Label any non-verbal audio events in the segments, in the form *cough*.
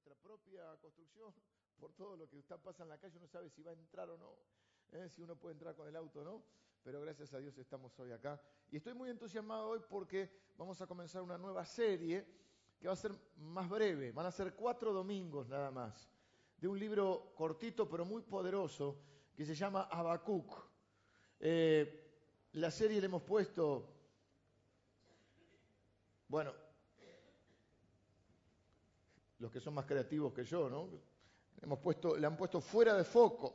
nuestra propia construcción, *laughs* por todo lo que está pasa en la calle, uno sabe si va a entrar o no, ¿eh? si uno puede entrar con el auto o no, pero gracias a Dios estamos hoy acá. Y estoy muy entusiasmado hoy porque vamos a comenzar una nueva serie que va a ser más breve, van a ser cuatro domingos nada más, de un libro cortito pero muy poderoso que se llama Habacuc. Eh, la serie le hemos puesto, bueno, los que son más creativos que yo, ¿no? Hemos puesto, le han puesto fuera de foco,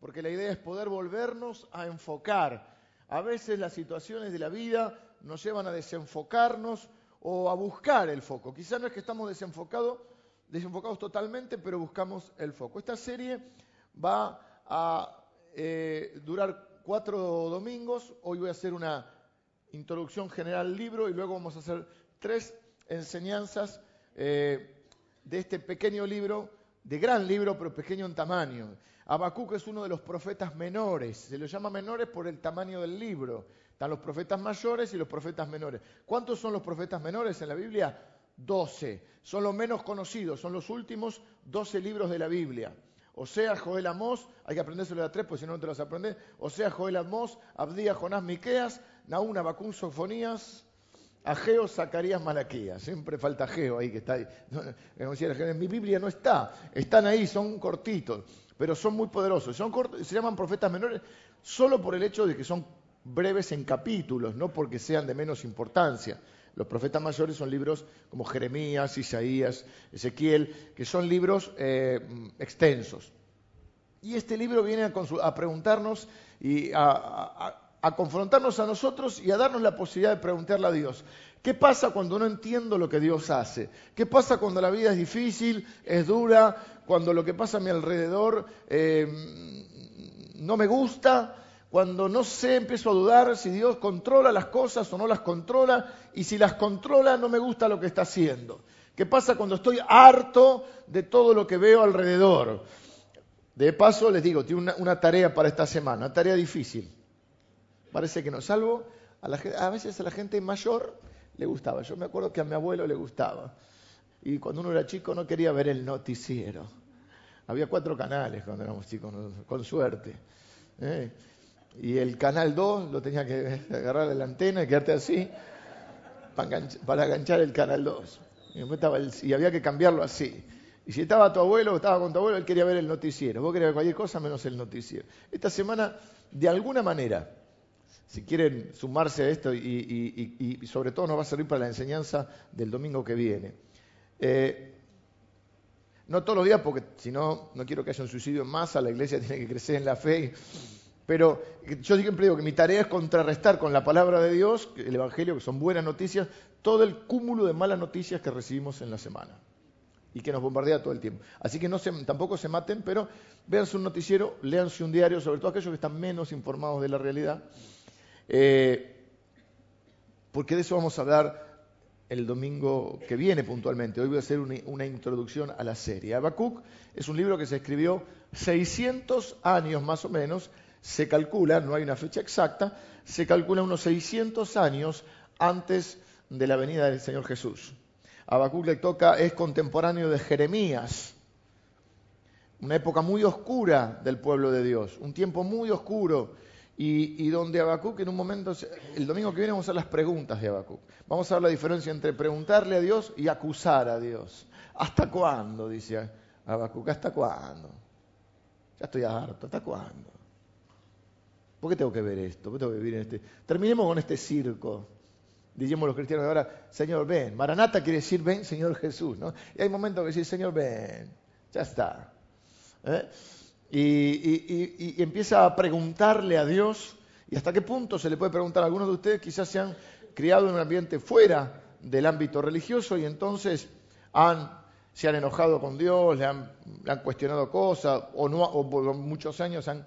porque la idea es poder volvernos a enfocar. A veces las situaciones de la vida nos llevan a desenfocarnos o a buscar el foco. Quizás no es que estamos desenfocados, desenfocados totalmente, pero buscamos el foco. Esta serie va a eh, durar cuatro domingos. Hoy voy a hacer una introducción general al libro y luego vamos a hacer tres enseñanzas. Eh, de este pequeño libro, de gran libro, pero pequeño en tamaño. Habacuc es uno de los profetas menores. Se lo llama menores por el tamaño del libro. Están los profetas mayores y los profetas menores. ¿Cuántos son los profetas menores en la Biblia? Doce. Son los menos conocidos, son los últimos doce libros de la Biblia. O sea, Joel Amós, hay que aprendérselo de a tres, porque si no, no te los aprendes. O sea, Joel Amós, Abdías, Jonás, Miqueas, Naúna, Habacuc, Sofonías, Ageo, Zacarías, Malaquías. Siempre falta Ageo ahí que está ahí. En mi Biblia no está. Están ahí, son cortitos, pero son muy poderosos. Son se llaman profetas menores solo por el hecho de que son breves en capítulos, no porque sean de menos importancia. Los profetas mayores son libros como Jeremías, Isaías, Ezequiel, que son libros eh, extensos. Y este libro viene a, preguntarnos y a confrontarnos a nosotros y a darnos la posibilidad de preguntarle a Dios. ¿Qué pasa cuando no entiendo lo que Dios hace? ¿Qué pasa cuando la vida es difícil, es dura, cuando lo que pasa a mi alrededor eh, no me gusta? Cuando no sé, empiezo a dudar si Dios controla las cosas o no las controla, y si las controla no me gusta lo que está haciendo. ¿Qué pasa cuando estoy harto de todo lo que veo alrededor? De paso, les digo, tiene una, una tarea para esta semana, una tarea difícil parece que no, salvo a, veces a la gente mayor le gustaba. Yo me acuerdo que a mi abuelo le gustaba. Y cuando uno era chico no quería ver el noticiero. Había cuatro canales cuando éramos chicos, con suerte. ¿eh? Y el canal 2 lo tenía que *laughs* agarrar de la antena y quedarte así para enganchar, el canal 2. Y, y, había que cambiarlo así. Y si estaba tu abuelo o estaba con tu abuelo, él quería ver el noticiero. Vos querías ver cualquier cosa menos el noticiero. Esta semana, de alguna manera, si quieren sumarse a esto y, sobre todo nos va a servir para la enseñanza del domingo que viene. Eh, no todos los días, porque si no, no quiero que haya un suicidio en masa, la iglesia *laughs* tiene que crecer en la fe. Pero yo siempre digo que mi tarea es contrarrestar con la palabra de Dios, el Evangelio, que son buenas noticias, todo el cúmulo de malas noticias que recibimos en la semana y que nos bombardea todo el tiempo. Así que no tampoco se maten, pero véanse un noticiero, léanse un diario, sobre todo aquellos que están menos informados de la realidad eh, porque de eso vamos a hablar el domingo que viene puntualmente. Hoy voy a hacer una, introducción a la serie. Habacuc es un libro que se escribió 600 años más o menos, se calcula, no hay una fecha exacta, se calcula unos 600 años antes de la venida del Señor Jesús. Habacuc le toca, es contemporáneo de Jeremías, una época muy oscura del pueblo de Dios, un tiempo muy oscuro y, donde Habacuc en un momento, el domingo que viene vamos a hacer las preguntas de Habacuc. Vamos a ver la diferencia entre preguntarle a Dios y acusar a Dios. ¿Hasta cuándo? Dice Habacuc, ¿hasta cuándo? Ya estoy harto, ¿hasta cuándo? ¿Por qué tengo que ver esto? ¿Por qué tengo que vivir en este? Terminemos con este circo. Dijimos los cristianos ahora, Señor, ven. Maranata quiere decir, ven, Señor Jesús. ¿no? Y hay momentos que decir, Señor, ven. Ya está. ¿Eh? Y, empieza a preguntarle a Dios, y hasta qué punto se le puede preguntar algunos de ustedes, quizás se han criado en un ambiente fuera del ámbito religioso y entonces se han enojado con Dios, le han, cuestionado cosas, o, no, o por muchos años han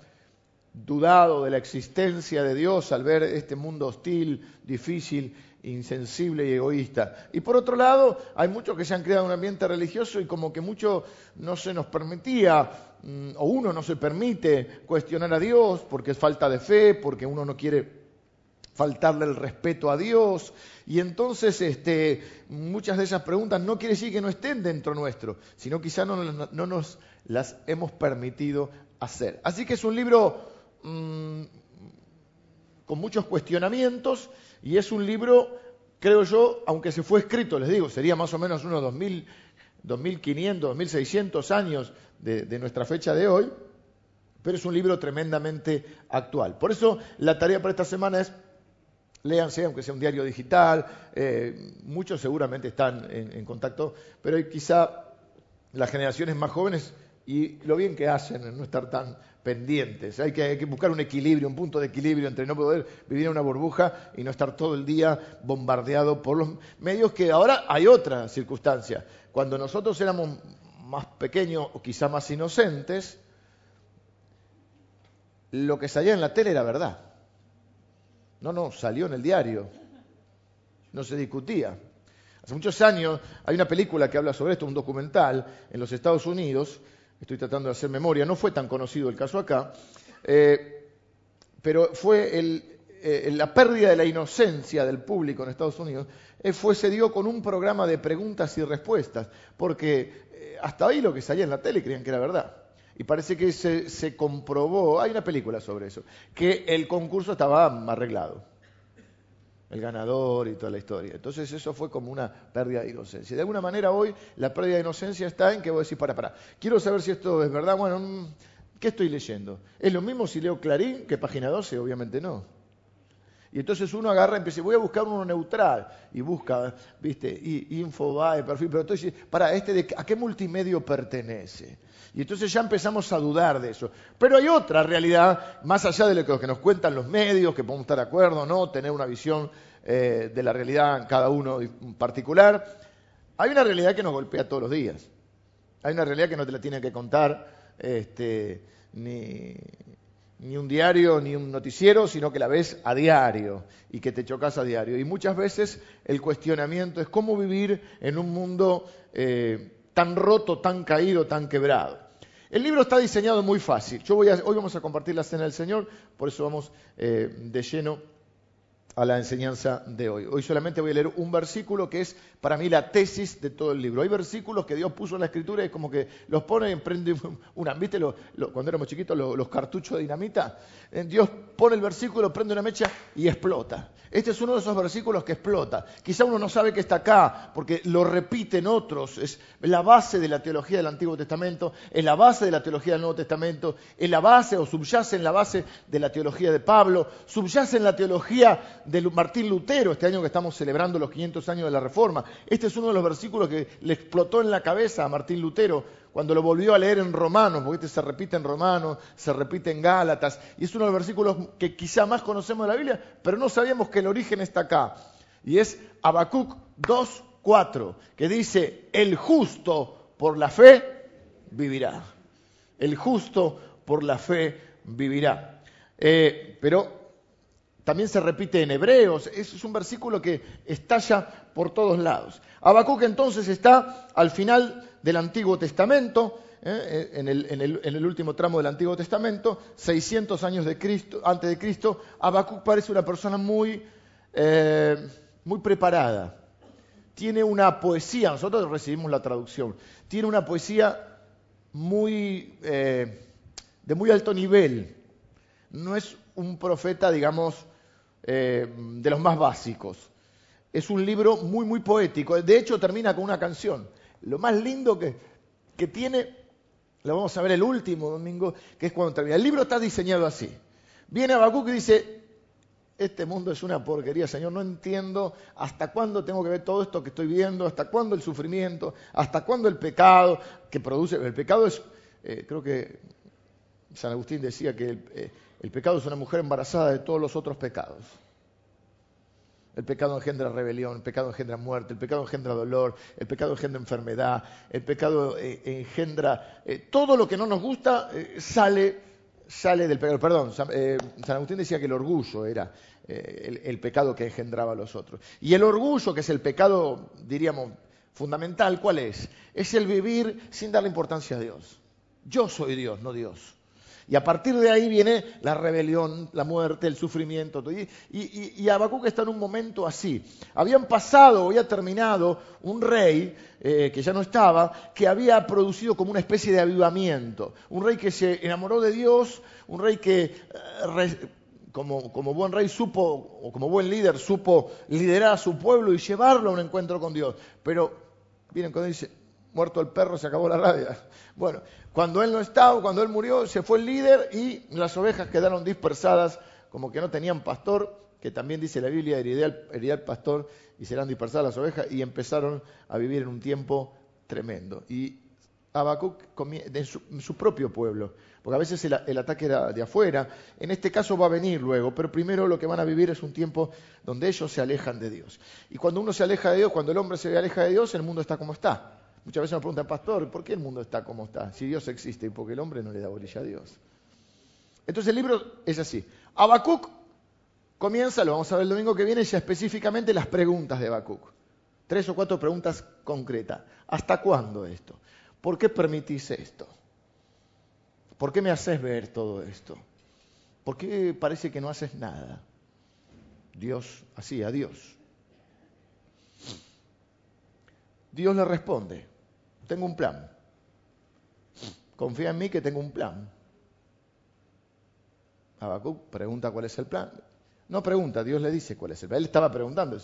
dudado de la existencia de Dios al ver este mundo hostil, difícil, insensible y egoísta. Y por otro lado, hay muchos que se han creado un ambiente religioso y como que mucho no se nos permitía, mm, o uno no se permite cuestionar a Dios porque es falta de fe, porque uno no quiere faltarle el respeto a Dios. Y entonces este, muchas de esas preguntas no quiere decir que no estén dentro nuestro, sino quizá no, nos las hemos permitido hacer. Así que es un libro mm, con muchos cuestionamientos y es un libro, creo yo, aunque se fue escrito, les digo, sería más o menos unos 2000, 2500, 2600 años de nuestra fecha de hoy, pero es un libro tremendamente actual. Por eso la tarea para esta semana es léanse, aunque sea un diario digital, eh, muchos seguramente están en, contacto, pero quizá las generaciones más jóvenes y lo bien que hacen en no estar tan pendientes. Hay que, hay que, buscar un equilibrio, un punto de equilibrio entre no poder vivir en una burbuja y no estar todo el día bombardeado por los medios, que ahora hay otra circunstancia. Cuando nosotros éramos más pequeños o quizá más inocentes, lo que salía en la tele era verdad. No, no, salió en el diario. No se discutía. Hace muchos años hay una película que habla sobre esto, un documental en los Estados Unidos. Estoy tratando de hacer memoria, no fue tan conocido el caso acá, eh, pero fue eh, la pérdida de la inocencia del público en Estados Unidos, eh, fue, se dio con un programa de preguntas y respuestas, porque hasta ahí lo que salía en la tele creían que era verdad y parece que se, comprobó, hay una película sobre eso, que el concurso estaba arreglado. El ganador y toda la historia. Entonces eso fue como una pérdida de inocencia. De alguna manera hoy la pérdida de inocencia está en que vos decís, para, para, quiero saber si esto es verdad. Bueno, mm, ¿qué estoy leyendo? ¿Es lo mismo si leo Clarín que Página 12? Obviamente no. Y entonces uno agarra y empieza, voy a buscar uno neutral. Y busca, viste, y, Infobae, perfil, pero entonces, para, ¿este de, ¿a qué multimedio pertenece? Y entonces ya empezamos a dudar de eso. Pero hay otra realidad, más allá de lo que nos cuentan los medios, que podemos estar de acuerdo o no, tener una visión eh, de la realidad en cada uno particular. Hay una realidad que nos golpea todos los días. Hay una realidad que no te la tiene que contar este, ni, ni un diario ni un noticiero, sino que la ves a diario y que te chocas a diario. Y muchas veces el cuestionamiento es cómo vivir en un mundo eh, tan roto, tan caído, tan quebrado. El libro está diseñado muy fácil. Yo voy hoy vamos a compartir la cena del Señor, por eso vamos eh, de lleno a la enseñanza de hoy. Hoy solamente voy a leer un versículo que es para mí la tesis de todo el libro. Hay versículos que Dios puso en la escritura y como que los pone y prende una, ¿viste cuando éramos chiquitos los, cartuchos de dinamita? Eh, Dios pone el versículo, prende una mecha y explota. Este es uno de esos versículos que explota. Quizá uno no sabe que está acá porque lo repiten otros. Es la base de la teología del Antiguo Testamento, es la base de la teología del Nuevo Testamento, es la base o subyace en la base de la teología de Pablo, subyace en la teología de Martín Lutero, este año que estamos celebrando los 500 años de la Reforma. Este es uno de los versículos que le explotó en la cabeza a Martín Lutero cuando lo volvió a leer en Romanos, porque este se repite en Romanos, se repite en Gálatas, y es uno de los versículos que quizá más conocemos de la Biblia, pero no sabíamos que el origen está acá. Y es Habacuc 2.4, que dice, el justo por la fe vivirá. El justo por la fe vivirá. Eh, pero también se repite en Hebreos, es un versículo que estalla por todos lados. Habacuc entonces está al final del Antiguo Testamento, eh, en, el, último tramo del Antiguo Testamento, 600 años de Cristo, antes de Cristo, Habacuc parece una persona muy, eh, muy preparada. Tiene una poesía, nosotros recibimos la traducción, tiene una poesía muy, eh, de muy alto nivel. No es un profeta, digamos, eh, de los más básicos. Es un libro muy, muy poético. De hecho, termina con una canción. Lo más lindo que, que tiene, lo vamos a ver el último domingo, que es cuando termina. El libro está diseñado así. Viene Habacuc y dice, este mundo es una porquería, Señor, no entiendo hasta cuándo tengo que ver todo esto que estoy viendo, hasta cuándo el sufrimiento, hasta cuándo el pecado que produce. El pecado es, eh, creo que San Agustín decía que el, eh, el pecado es una mujer embarazada de todos los otros pecados. El pecado engendra rebelión, el pecado engendra muerte, el pecado engendra dolor, el pecado engendra enfermedad, el pecado eh, engendra... Eh, todo lo que no nos gusta sale, sale del pecado. Perdón, San, Agustín decía que el orgullo era el, el, pecado que engendraba a los otros. Y el orgullo, que es el pecado, diríamos, fundamental, ¿cuál es? Es el vivir sin darle importancia a Dios. Yo soy Dios, no Dios. Y a partir de ahí viene la rebelión, la muerte, el sufrimiento. Y, y, está en un momento así. Habían pasado, había terminado, un rey eh, que ya no estaba, que había producido como una especie de avivamiento. Un rey que se enamoró de Dios, un rey que, eh, como, como buen rey, supo, o como buen líder, supo liderar a su pueblo y llevarlo a un encuentro con Dios. Pero, miren, cuando dice, muerto el perro, se acabó la rabia. *laughs* Bueno, cuando él no estaba, cuando él murió, se fue el líder y las ovejas quedaron dispersadas, como que no tenían pastor, que también dice la Biblia, heredé el pastor y serán dispersadas las ovejas, y empezaron a vivir en un tiempo tremendo. Y Habacuc en su, su, propio pueblo, porque a veces el, el, ataque era de afuera, en este caso va a venir luego, pero primero lo que van a vivir es un tiempo donde ellos se alejan de Dios. Y cuando uno se aleja de Dios, cuando el hombre se aleja de Dios, el mundo está como está. Muchas veces nos preguntan, pastor, ¿por qué el mundo está como está? Si Dios existe y porque el hombre no le da bolilla a Dios. Entonces el libro es así. Habacuc comienza, lo vamos a ver el domingo que viene, ya específicamente las preguntas de Habacuc. Tres o cuatro preguntas concretas. ¿Hasta cuándo esto? ¿Por qué permitís esto? ¿Por qué me haces ver todo esto? ¿Por qué parece que no haces nada? Dios, así, a Dios. Dios le responde tengo un plan. Confía en mí que tengo un plan. Habacuc pregunta cuál es el plan. No pregunta, Dios le dice cuál es el plan. Él estaba preguntando,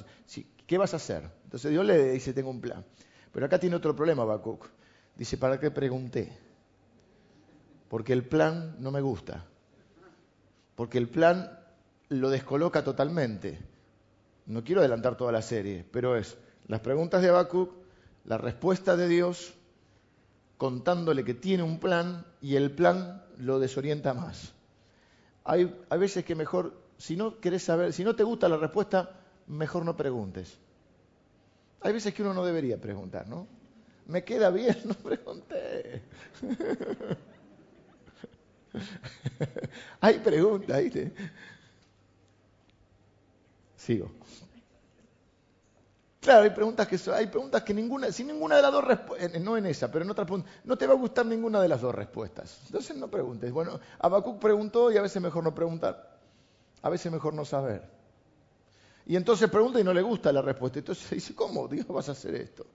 ¿qué vas a hacer? Entonces Dios le dice, tengo un plan. Pero acá tiene otro problema Habacuc. Dice, ¿para qué pregunté? Porque el plan no me gusta. Porque el plan lo descoloca totalmente. No quiero adelantar toda la serie, pero es las preguntas de Habacuc la respuesta de Dios contándole que tiene un plan y el plan lo desorienta más. Hay, veces que mejor, si no querés saber, si no te gusta la respuesta, mejor no preguntes. Hay veces que uno no debería preguntar, ¿no? Me queda bien, *laughs* no pregunté. *laughs* hay preguntas, ¿viste? Sigo. Claro, hay preguntas que hay preguntas que ninguna, si ninguna de las dos respuestas, no en esa, pero en otra pregunta, no te va a gustar ninguna de las dos respuestas. Entonces no preguntes. Bueno, Habacuc preguntó y a veces mejor no preguntar. A veces mejor no saber. Y entonces pregunta y no le gusta la respuesta. Entonces dice, ¿cómo Dios vas a hacer esto?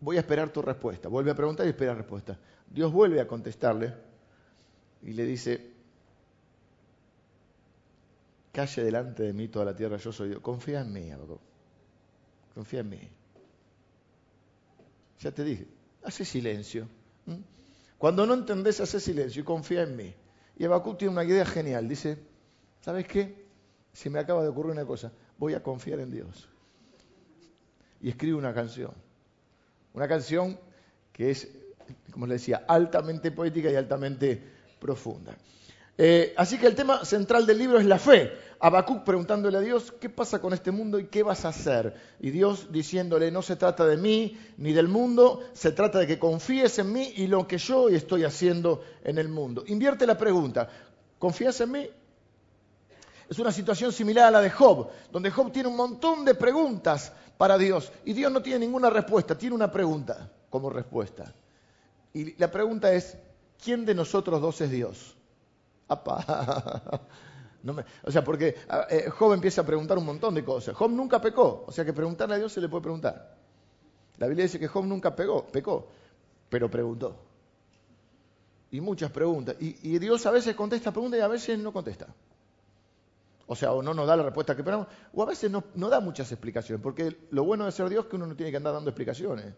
Voy a esperar tu respuesta. Vuelve a preguntar y espera respuesta. Dios vuelve a contestarle y le dice, calle delante de mí toda la tierra, yo soy Dios. Confía en mí, Habacuc. Confía en mí. Ya te dije, hace silencio. Cuando no entendés, hace silencio y confía en mí. Y Habacuc tiene una idea genial. Dice, ¿sabes qué? Si me acaba de ocurrir una cosa, voy a confiar en Dios. Y escribe una canción. Una canción que es, como les decía, altamente poética y altamente profunda. Eh, así que el tema central del libro es la fe. Habacuc preguntándole a Dios, ¿qué pasa con este mundo y qué vas a hacer? Y Dios diciéndole, no se trata de mí ni del mundo, se trata de que confíes en mí y lo que yo estoy haciendo en el mundo. Invierte la pregunta, ¿confías en mí? Es una situación similar a la de Job, donde Job tiene un montón de preguntas para Dios y Dios no tiene ninguna respuesta, tiene una pregunta como respuesta. Y la pregunta es, ¿quién de nosotros dos es Dios? *laughs* o sea, porque eh, Job empieza a preguntar un montón de cosas. Job nunca pecó, o sea que preguntarle a Dios se le puede preguntar. La Biblia dice que Job nunca pegó, pecó, pero preguntó. Y muchas preguntas. Y, Dios a veces contesta preguntas y a veces no contesta. O sea, o no nos da la respuesta que esperamos, o a veces no, no da muchas explicaciones, porque lo bueno de ser Dios es que uno no tiene que andar dando explicaciones.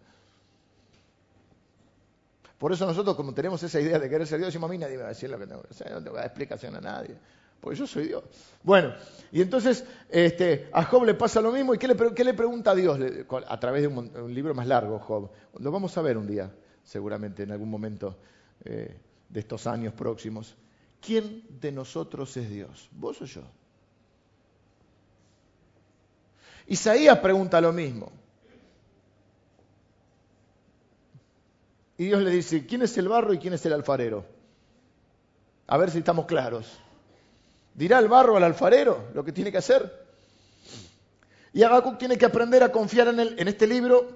Por eso nosotros, como tenemos esa idea de querer ser Dios, decimos a mí nadie me va a decir lo que tengo que hacer, no te voy a dar explicación a nadie, porque yo soy Dios. Bueno, y entonces este, a Job le pasa lo mismo, ¿y qué le, pregunta a Dios a través de un, libro más largo, Job? Lo vamos a ver un día, seguramente, en algún momento eh, de estos años próximos. ¿Quién de nosotros es Dios? ¿Vos o yo? Isaías pregunta lo mismo. Y Dios le dice, ¿quién es el barro y quién es el alfarero? A ver si estamos claros. ¿Dirá el barro al alfarero lo que tiene que hacer? Y Habacuc tiene que aprender a confiar en, este libro,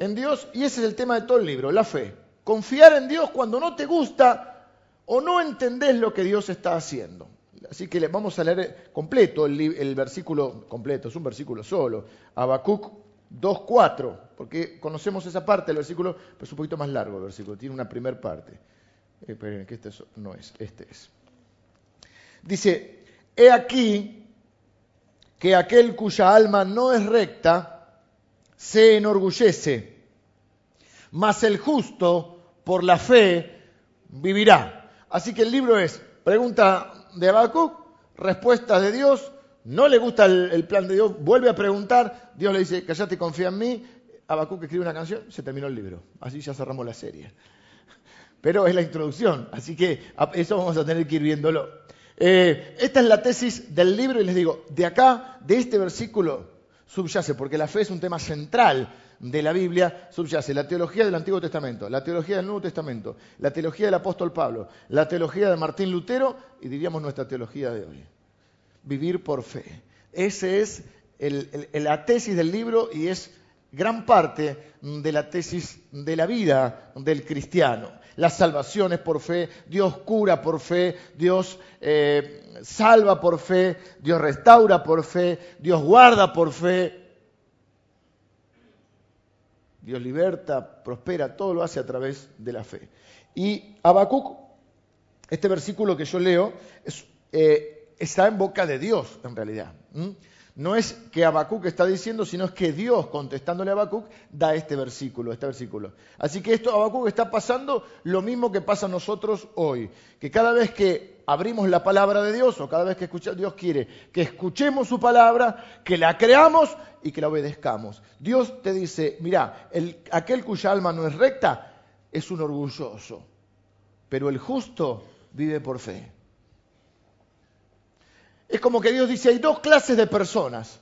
en Dios, y ese es el tema de todo el libro, la fe. confiar en Dios cuando no te gusta o no entendés lo que Dios está haciendo. Así que vamos a leer completo el, versículo completo, es un versículo solo, Habacuc 2.4, porque conocemos esa parte del versículo, pero es un poquito más largo el versículo, tiene una primera parte. Esperen, que este no es, este es. Dice, he aquí que aquel cuya alma no es recta se enorgullece, mas el justo por la fe vivirá. Así que el libro es pregunta de Habacuc, respuesta de Dios, no le gusta el, plan de Dios, vuelve a preguntar, Dios le dice, callate confía en mí, Habacuc escribe una canción, se terminó el libro, así ya cerramos la serie. Pero es la introducción, así que eso vamos a tener que ir viéndolo. Eh, esta es la tesis del libro y les digo, de acá, de este versículo, subyace, porque la fe es un tema central de la Biblia subyace la teología del Antiguo Testamento, la teología del Nuevo Testamento, la teología del apóstol Pablo, la teología de Martín Lutero y diríamos nuestra teología de hoy. Vivir por fe. Esa es la tesis del libro y es gran parte de la tesis de la vida del cristiano. La salvación es por fe, Dios cura por fe, Dios eh, salva por fe, Dios restaura por fe, Dios guarda por fe, Dios liberta, prospera, todo lo hace a través de la fe. Y Habacuc, este versículo que yo leo, eh, está en boca de Dios en realidad. No es que Habacuc está diciendo, sino es que Dios, contestándole a Habacuc, da este versículo, este versículo. Así que esto Habacuc está pasando lo mismo que pasa a nosotros hoy, que cada vez que abrimos la palabra de Dios o cada vez que escuchamos, Dios quiere que escuchemos su palabra, que la creamos y que la obedezcamos. Dios te dice, mira, aquel cuya alma no es recta es un orgulloso, pero el justo vive por fe. Es como que Dios dice, hay dos clases de personas.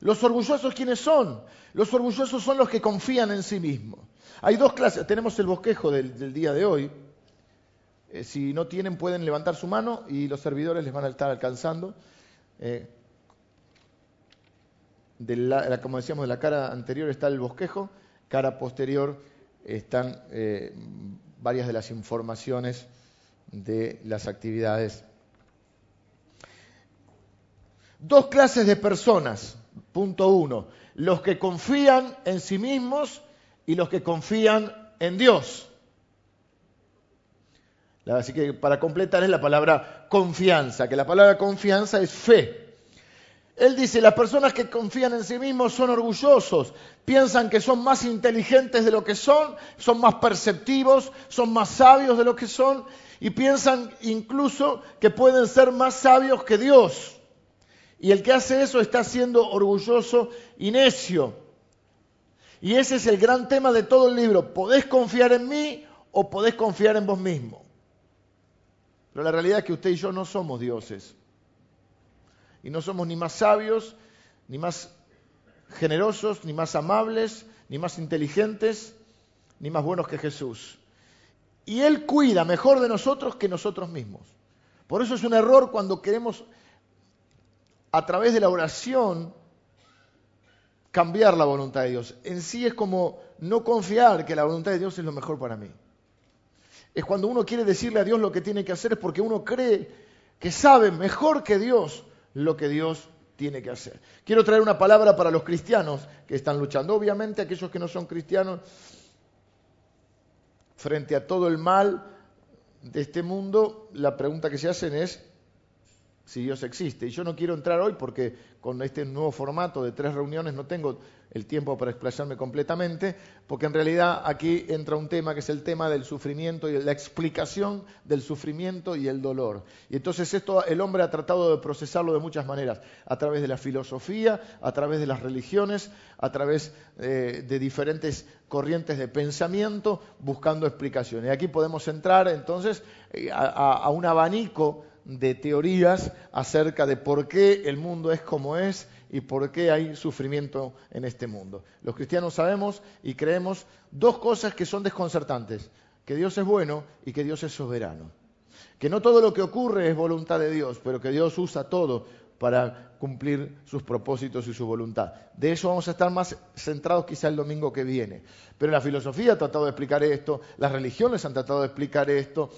Los orgullosos, ¿quiénes son? Los orgullosos son los que confían en sí mismos. Hay dos clases. Tenemos el bosquejo del, día de hoy. Eh, si no tienen, pueden levantar su mano y los servidores les van a estar alcanzando. Eh, como decíamos, de la cara anterior está el bosquejo, cara posterior están eh, varias de las informaciones de las actividades Dos clases de personas. Punto uno. Los que confían en sí mismos y los que confían en Dios. Así que para completar es la palabra confianza, que la palabra confianza es fe. Él dice, las personas que confían en sí mismos son orgullosos, piensan que son más inteligentes de lo que son, son más perceptivos, son más sabios de lo que son y piensan incluso que pueden ser más sabios que Dios. Y el que hace eso está siendo orgulloso y necio. Y ese es el gran tema de todo el libro. ¿Podés confiar en mí o podés confiar en vos mismo? Pero la realidad es que usted y yo no somos dioses. Y no somos ni más sabios, ni más generosos, ni más amables, ni más inteligentes, ni más buenos que Jesús. Y Él cuida mejor de nosotros que nosotros mismos. Por eso es un error cuando queremos a través de la oración cambiar la voluntad de Dios. En sí es como no confiar que la voluntad de Dios es lo mejor para mí. Es cuando uno quiere decirle a Dios lo que tiene que hacer, es porque uno cree que sabe mejor que Dios lo que Dios tiene que hacer. Quiero traer una palabra para los cristianos que están luchando. Obviamente aquellos que no son cristianos, frente a todo el mal de este mundo, la pregunta que se hacen es, si Dios existe. Y yo no quiero entrar hoy porque con este nuevo formato de tres reuniones no tengo el tiempo para explayarme completamente, porque en realidad aquí entra un tema que es el tema del sufrimiento y la explicación del sufrimiento y el dolor. Y entonces esto el hombre ha tratado de procesarlo de muchas maneras, a través de la filosofía, a través de las religiones, a través eh, de diferentes corrientes de pensamiento, buscando explicaciones. Y aquí podemos entrar entonces eh, a un abanico de teorías acerca de por qué el mundo es como es y por qué hay sufrimiento en este mundo. Los cristianos sabemos y creemos dos cosas que son desconcertantes, que Dios es bueno y que Dios es soberano. Que no todo lo que ocurre es voluntad de Dios, pero que Dios usa todo para cumplir sus propósitos y su voluntad. De eso vamos a estar más centrados quizá el domingo que viene. Pero la filosofía ha tratado de explicar esto, las religiones han tratado de explicar esto,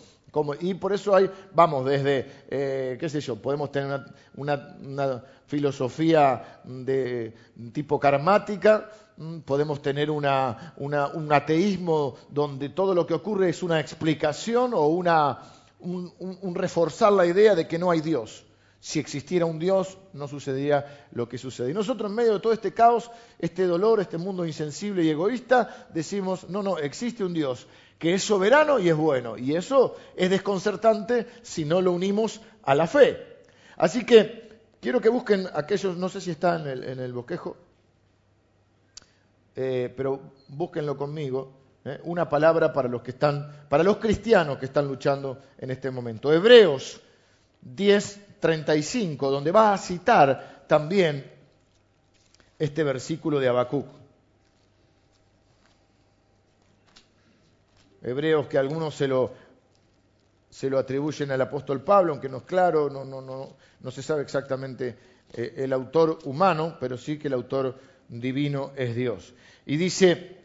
y por eso hay, vamos, desde, eh, qué sé yo, podemos tener una, filosofía de tipo karmática, mm, podemos tener un ateísmo donde todo lo que ocurre es una explicación o una, un reforzar la idea de que no hay Dios si existiera un Dios, no sucedería lo que sucede. Y nosotros en medio de todo este caos, este dolor, este mundo insensible y egoísta, decimos, no, no, existe un Dios que es soberano y es bueno. Y eso es desconcertante si no lo unimos a la fe. Así que quiero que busquen aquellos, no sé si está en el, bosquejo, eh, pero búsquenlo conmigo, eh, una palabra para los que están, para los cristianos que están luchando en este momento. Hebreos 10, 35, donde va a citar también este versículo de Habacuc. Hebreos que algunos se lo, se lo atribuyen al apóstol Pablo, aunque no es claro, no, no, no, no se sabe exactamente eh, el autor humano, pero sí que el autor divino es Dios. Y dice,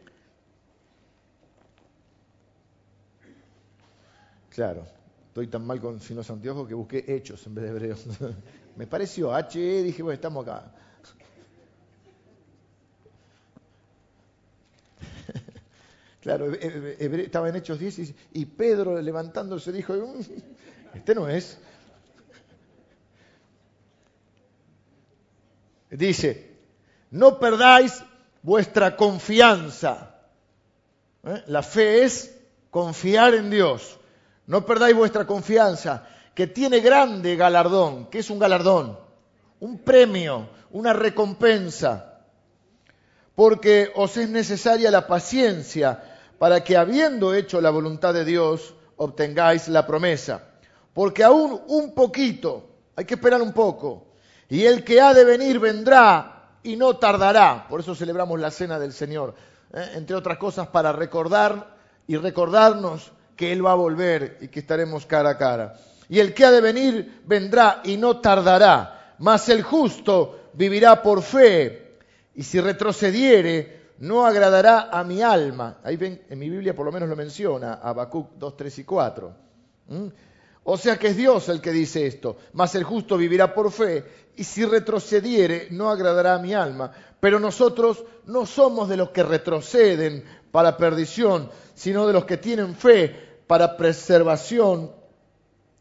claro, Estoy tan mal con Sino anteojos que busqué hechos en vez de hebreos. *laughs* Me pareció H, e, dije, bueno, estamos acá. Claro, estaba en Hechos 10 y Pedro levantándose dijo, mm, este no es. Dice, no perdáis vuestra confianza. ¿Eh? La fe es confiar en Dios. No perdáis vuestra confianza, que tiene grande galardón. ¿Qué es un galardón? Un premio, una recompensa. Porque os es necesaria la paciencia para que habiendo hecho la voluntad de Dios, obtengáis la promesa. Porque aún un poquito, hay que esperar un poco, y el que ha de venir vendrá y no tardará. Por eso celebramos la cena del Señor, ¿eh? entre otras cosas para recordar y recordarnos que Él va a volver y que estaremos cara a cara. Y el que ha de venir vendrá y no tardará, mas el justo vivirá por fe, y si retrocediere, no agradará a mi alma. Ahí ven, en mi Biblia por lo menos lo menciona, Habacuc 2, 3 y 4. ¿Mm? O sea que es Dios el que dice esto, mas el justo vivirá por fe, y si retrocediere, no agradará a mi alma. Pero nosotros no somos de los que retroceden para perdición, sino de los que tienen fe para preservación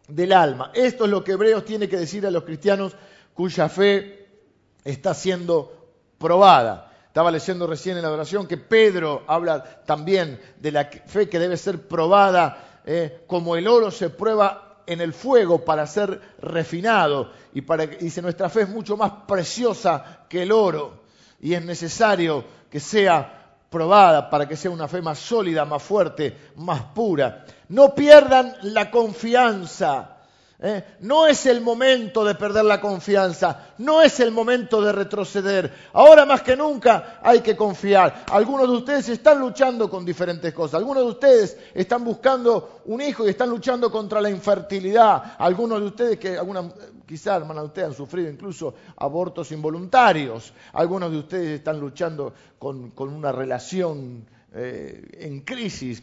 del alma. Esto es lo que Hebreos tiene que decir a los cristianos cuya fe está siendo probada. Estaba leyendo recién en la oración que Pedro habla también de la fe que debe ser probada eh, como el oro se prueba en el fuego para ser refinado y dice nuestra fe es mucho más preciosa que el oro y es necesario que sea probada para que sea una fe más sólida, más fuerte, más pura. No pierdan la confianza. ¿Eh? No es el momento de perder la confianza, no es el momento de retroceder. Ahora más que nunca hay que confiar. Algunos de ustedes están luchando con diferentes cosas. Algunos de ustedes están buscando un hijo y están luchando contra la infertilidad. Algunos de ustedes que alguna, hermanas, ustedes han sufrido incluso abortos involuntarios. Algunos de ustedes están luchando con, una relación eh, en crisis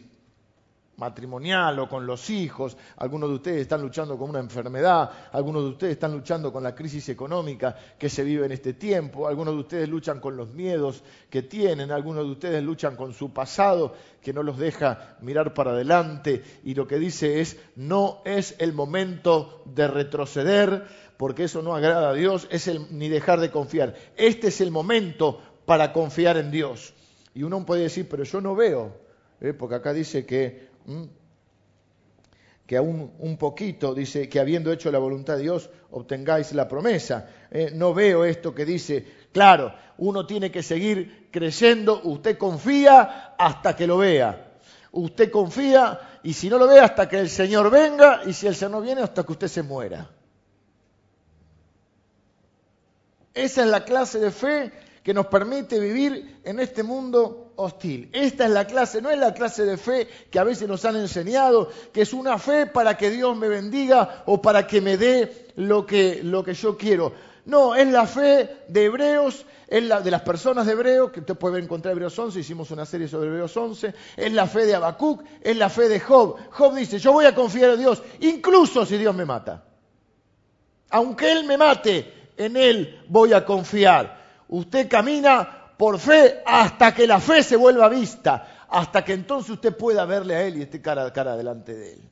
matrimonial o con los hijos, algunos de ustedes están luchando con una enfermedad, algunos de ustedes están luchando con la crisis económica que se vive en este tiempo, algunos de ustedes luchan con los miedos que tienen, algunos de ustedes luchan con su pasado que no los deja mirar para adelante y lo que dice es, no es el momento de retroceder porque eso no agrada a Dios, es el, ni dejar de confiar. Este es el momento para confiar en Dios. Y uno puede decir, pero yo no veo, ¿eh? porque acá dice que ¿Mm? que aún un poquito, dice, que habiendo hecho la voluntad de Dios, obtengáis la promesa. Eh, no veo esto que dice, claro, uno tiene que seguir creyendo, usted confía hasta que lo vea. Usted confía y si no lo ve hasta que el Señor venga y si el Señor no viene hasta que usted se muera. Esa es la clase de fe que nos permite vivir en este mundo hostil. Esta es la clase, no es la clase de fe que a veces nos han enseñado, que es una fe para que Dios me bendiga o para que me dé lo que, lo que yo quiero. No, es la fe de hebreos, es la de las personas de hebreos, que usted puede encontrar Hebreos 11, hicimos una serie sobre Hebreos 11, es la fe de Habacuc, es la fe de Job. Job dice, yo voy a confiar en Dios, incluso si Dios me mata. Aunque Él me mate, en Él voy a confiar. Usted camina por fe hasta que la fe se vuelva vista, hasta que entonces usted pueda verle a Él y esté cara a cara delante de Él.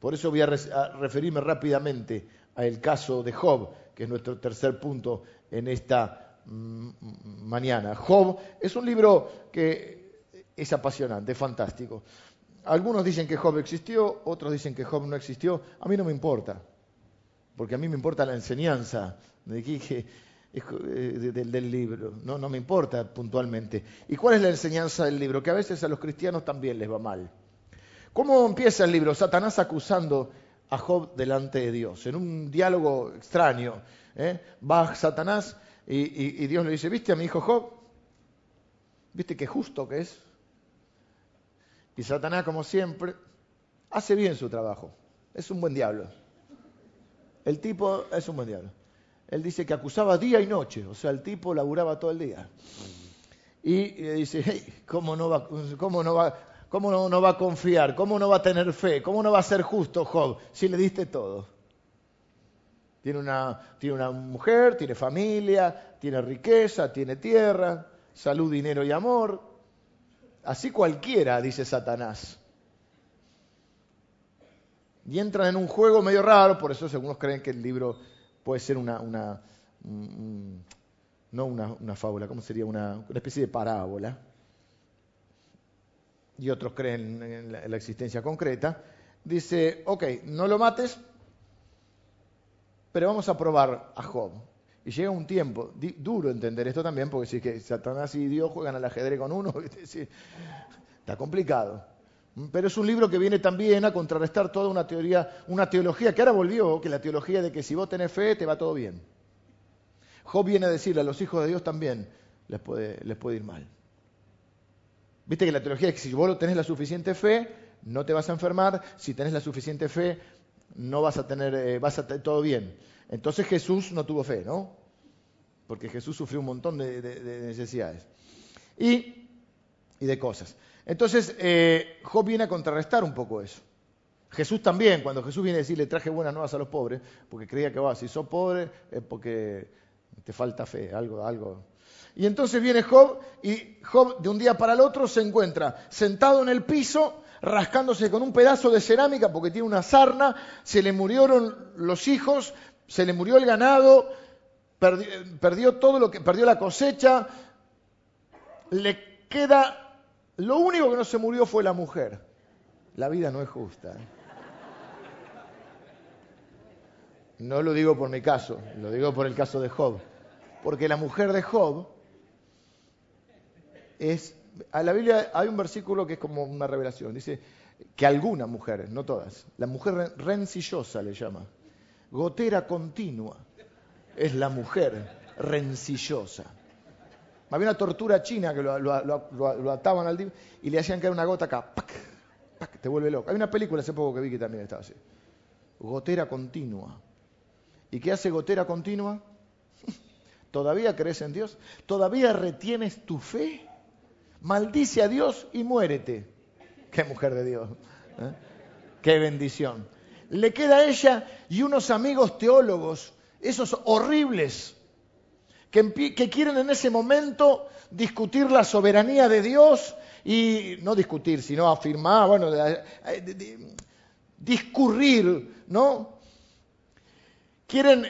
Por eso voy a, referirme rápidamente al caso de Job, que es nuestro tercer punto en esta mm, mañana. Job es un libro que es apasionante, es fantástico. Algunos dicen que Job existió, otros dicen que Job no existió. A mí no me importa, porque a mí me importa la enseñanza de eh, del libro. No, me importa puntualmente. ¿Y cuál es la enseñanza del libro? Que a veces a los cristianos también les va mal. ¿Cómo empieza el libro? Satanás acusando a Job delante de Dios, en un diálogo extraño. ¿eh? Va Satanás y, Dios le dice, ¿viste a mi hijo Job? ¿Viste qué justo que es? Y Satanás, como siempre, hace bien su trabajo. Es un buen diablo. El tipo es un buen diablo. Él dice que acusaba día y noche, o sea, el tipo laburaba todo el día. Y dice, hey, ¿cómo no va, cómo no va, ¿Cómo no, va a confiar? ¿Cómo no va a tener fe? ¿Cómo no va a ser justo Job si le diste todo? Tiene una, tiene una mujer, tiene familia, tiene riqueza, tiene tierra, salud, dinero y amor. Así cualquiera, dice Satanás. Y entran en un juego medio raro, por eso algunos creen que el libro puede ser una, una no una, fábula, ¿cómo sería? Una, una especie de parábola y otros creen en la, existencia concreta, dice, ok, no lo mates, pero vamos a probar a Job. Y llega un tiempo, duro entender esto también, porque si que Satanás y Dios juegan al ajedrez con uno, *laughs* está complicado. Pero es un libro que viene también a contrarrestar toda una teoría, una teología que ahora volvió, que la teología de que si vos tenés fe, te va todo bien. Job viene a decirle a los hijos de Dios también, les puede, les puede ir mal. Viste que la teología es que si vos tenés la suficiente fe, no te vas a enfermar, si tenés la suficiente fe, no vas a tener, eh, vas a tener todo bien. Entonces Jesús no tuvo fe, ¿no? Porque Jesús sufrió un montón de, necesidades. Y, de cosas. Entonces, eh, Job viene a contrarrestar un poco eso. Jesús también, cuando Jesús viene a decir, le traje buenas nuevas a los pobres, porque creía que, va, si sos pobre es porque te falta fe, algo, algo, y entonces viene Job y Job de un día para el otro se encuentra sentado en el piso, rascándose con un pedazo de cerámica porque tiene una sarna, se le murieron los hijos, se le murió el ganado, perdió, todo lo que perdió la cosecha, le queda lo único que no se murió fue la mujer. La vida no es justa. ¿eh? No lo digo por mi caso, lo digo por el caso de Job. Porque la mujer de Job es, a la Biblia hay un versículo que es como una revelación, dice que algunas mujeres, no todas, la mujer rencillosa le llama, gotera continua, es la mujer rencillosa. Había una tortura china que lo, ataban al y le hacían caer una gota acá, te vuelve loco. Hay una película hace poco que vi que también estaba así. Gotera continua. ¿Y qué hace gotera continua? *laughs* ¿Todavía crees en Dios? ¿Todavía retienes tu fe? maldice a Dios y muérete. Qué mujer de Dios. ¿eh? Qué bendición. Le queda a ella y unos amigos teólogos, esos horribles, que, quieren en ese momento discutir la soberanía de Dios y no discutir, sino afirmar, bueno, discurrir, ¿no? Quieren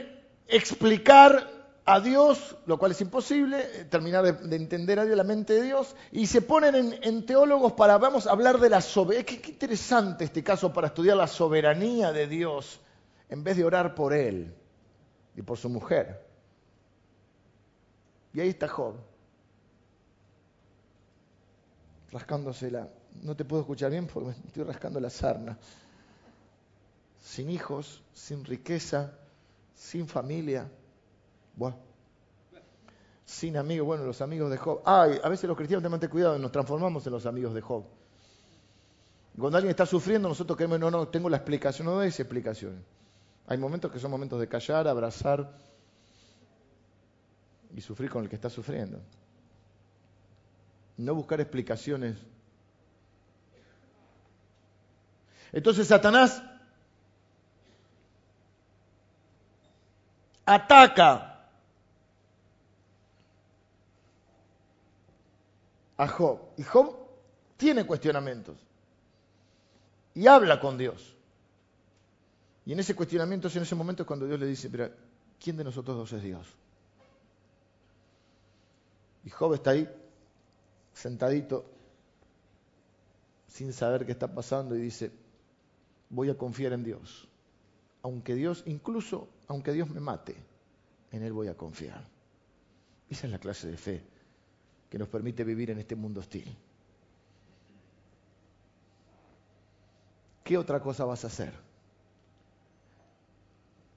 explicar a Dios, lo cual es imposible, eh, terminar de, entender a Dios, la mente de Dios, y se ponen en, teólogos para, vamos a hablar de la soberanía. Qué, qué, interesante este caso para estudiar la soberanía de Dios, en vez de orar por Él y por su mujer. Y ahí está Job, rascándosela. No te puedo escuchar bien porque me estoy rascando la sarna. Sin hijos, sin riqueza, sin familia bueno. Sin amigos, bueno, los amigos de Job. Ay, a veces los cristianos tenemos que cuidado, nos transformamos en los amigos de Job. Cuando alguien está sufriendo, nosotros queremos, no, no, tengo la explicación, no esa explicación. Hay momentos que son momentos de callar, abrazar y sufrir con el que está sufriendo. No buscar explicaciones. Entonces Satanás ataca a Job. Y Job tiene cuestionamientos. Y habla con Dios. Y en ese cuestionamiento, en ese momento es cuando Dios le dice, pero ¿quién de nosotros dos es Dios? Y Job está ahí, sentadito, sin saber qué está pasando, y dice, voy a confiar en Dios. Aunque Dios, incluso aunque Dios me mate, en Él voy a confiar. Esa es la clase de fe que nos permite vivir en este mundo hostil. ¿Qué otra cosa vas a hacer?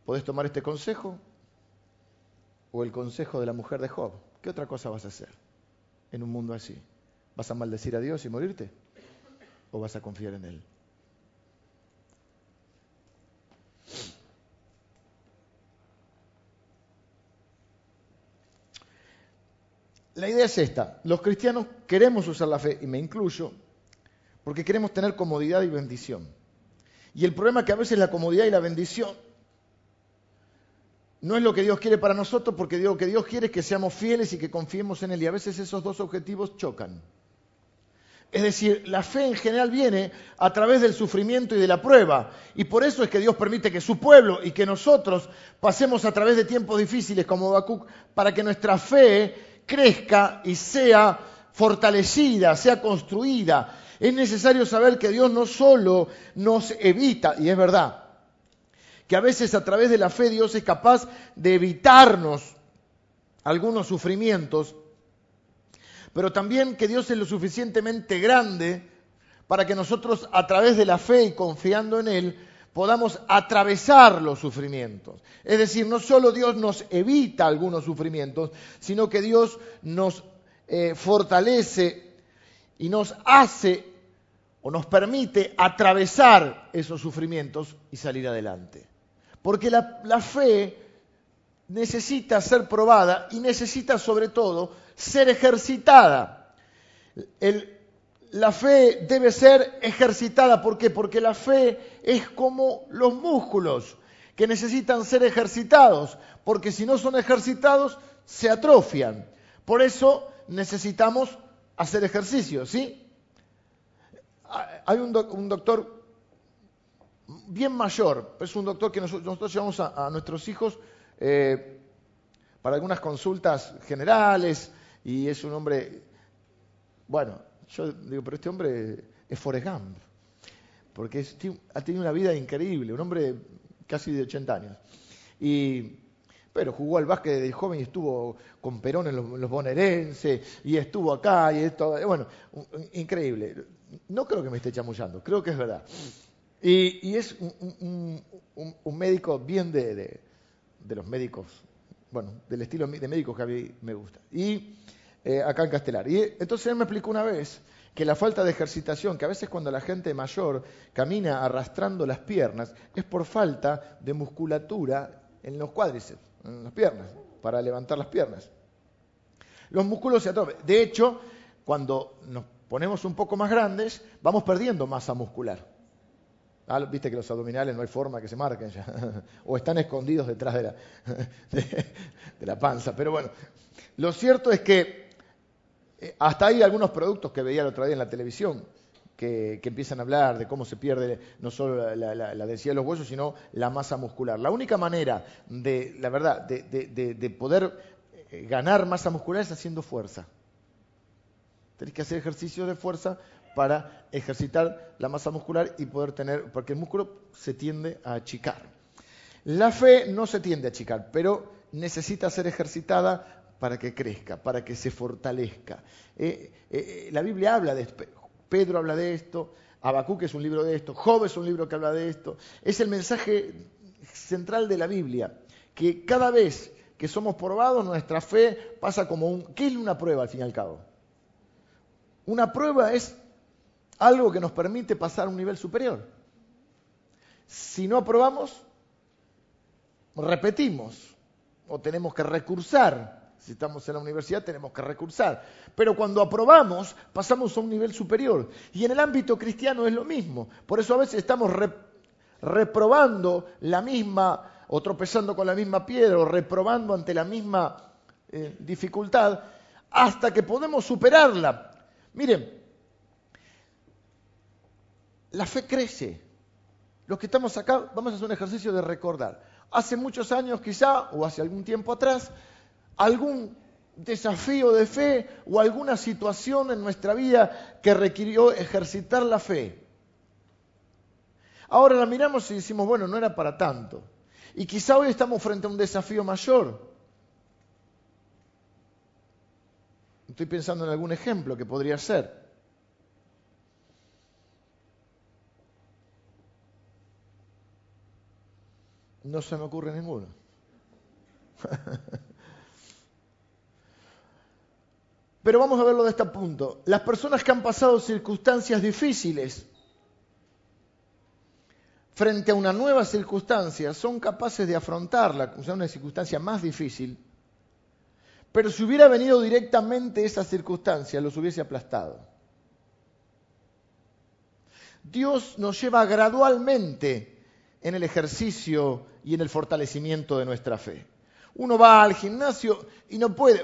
¿Podés tomar este consejo o el consejo de la mujer de Job? ¿Qué otra cosa vas a hacer en un mundo así? ¿Vas a maldecir a Dios y morirte? ¿O vas a confiar en Él? La idea es esta. Los cristianos queremos usar la fe, y me incluyo, porque queremos tener comodidad y bendición. Y el problema es que a veces la comodidad y la bendición no es lo que Dios quiere para nosotros, porque lo que Dios quiere es que seamos fieles y que confiemos en Él. Y a veces esos dos objetivos chocan. Es decir, la fe en general viene a través del sufrimiento y de la prueba. Y por eso es que Dios permite que su pueblo y que nosotros pasemos a través de tiempos difíciles como Habacuc para que nuestra fe crezca y sea fortalecida, sea construida. Es necesario saber que Dios no solo nos evita, y es verdad, que a veces a través de la fe Dios es capaz de evitarnos algunos sufrimientos, pero también que Dios es lo suficientemente grande para que nosotros a través de la fe y confiando en Él podamos atravesar los sufrimientos. Es decir, no solo Dios nos evita algunos sufrimientos, sino que Dios nos eh, fortalece y nos hace o nos permite atravesar esos sufrimientos y salir adelante. Porque la, fe necesita ser probada y necesita sobre todo ser ejercitada. la fe debe ser ejercitada. ¿Por qué? Porque la fe es como los músculos que necesitan ser ejercitados. Porque si no son ejercitados, se atrofian. Por eso necesitamos hacer ejercicio, ¿sí? Hay un doctor bien mayor, es un doctor que nosotros, llevamos a, nuestros hijos eh, para algunas consultas generales y es un hombre, bueno, yo digo, pero este hombre es Forrest Gump, porque ha tenido una vida increíble, un hombre casi de 80 años. Y, pero jugó al básquet de joven y estuvo con Perón en los, los y estuvo acá y esto, bueno, increíble. No creo que me esté chamullando, creo que es verdad. Y, es un, médico bien de, los médicos, bueno, del estilo de médicos que a mí me gusta. Y eh, acá en Castelar. Y entonces él me explicó una vez que la falta de ejercitación, que a veces cuando la gente mayor camina arrastrando las piernas, es por falta de musculatura en los cuádriceps, en las piernas, para levantar las piernas. Los músculos se atrofian. De hecho, cuando nos ponemos un poco más grandes, vamos perdiendo masa muscular. Ah, viste que los abdominales no hay forma que se marquen ya. *laughs* o están escondidos detrás de la, *laughs* de, la panza. Pero bueno, lo cierto es que eh, hasta hay algunos productos que veía el otro día en la televisión que, empiezan a hablar de cómo se pierde no solo la, la, densidad de los huesos, sino la masa muscular. La única manera de, la verdad, de, poder eh, ganar masa muscular es haciendo fuerza. Tenés que hacer ejercicios de fuerza para ejercitar la masa muscular y poder tener, porque el músculo se tiende a achicar. La fe no se tiende a achicar, pero necesita ser ejercitada para que crezca, para que se fortalezca. Eh, eh, eh, la Biblia habla de esto, Pedro habla de esto, Habacuc es un libro de esto, Job es un libro que habla de esto. Es el mensaje central de la Biblia, que cada vez que somos probados, nuestra fe pasa como un... ¿Qué es una prueba al fin y al cabo? Una prueba es algo que nos permite pasar a un nivel superior. Si no aprobamos, repetimos o tenemos que recursar. Si estamos en la universidad tenemos que recursar. Pero cuando aprobamos pasamos a un nivel superior. Y en el ámbito cristiano es lo mismo. Por eso a veces estamos reprobando la misma o tropezando con la misma piedra o reprobando ante la misma eh, dificultad hasta que podemos superarla. Miren, la fe crece. Los que estamos acá vamos a hacer un ejercicio de recordar. Hace muchos años quizá, o hace algún tiempo atrás, algún desafío de fe o alguna situación en nuestra vida que requirió ejercitar la fe. Ahora la miramos y decimos, bueno, no era para tanto. Y quizá hoy estamos frente a un desafío mayor. Estoy pensando en algún ejemplo que podría ser. No se me ocurre ninguno. *laughs* Pero vamos a verlo de este punto. Las personas que han pasado circunstancias difíciles frente a una nueva circunstancia son capaces de afrontarla, o sea, una circunstancia más difícil, pero si hubiera venido directamente esa circunstancia, los hubiese aplastado. Dios nos lleva gradualmente en el ejercicio y en el fortalecimiento de nuestra fe. Uno va al gimnasio y no puede,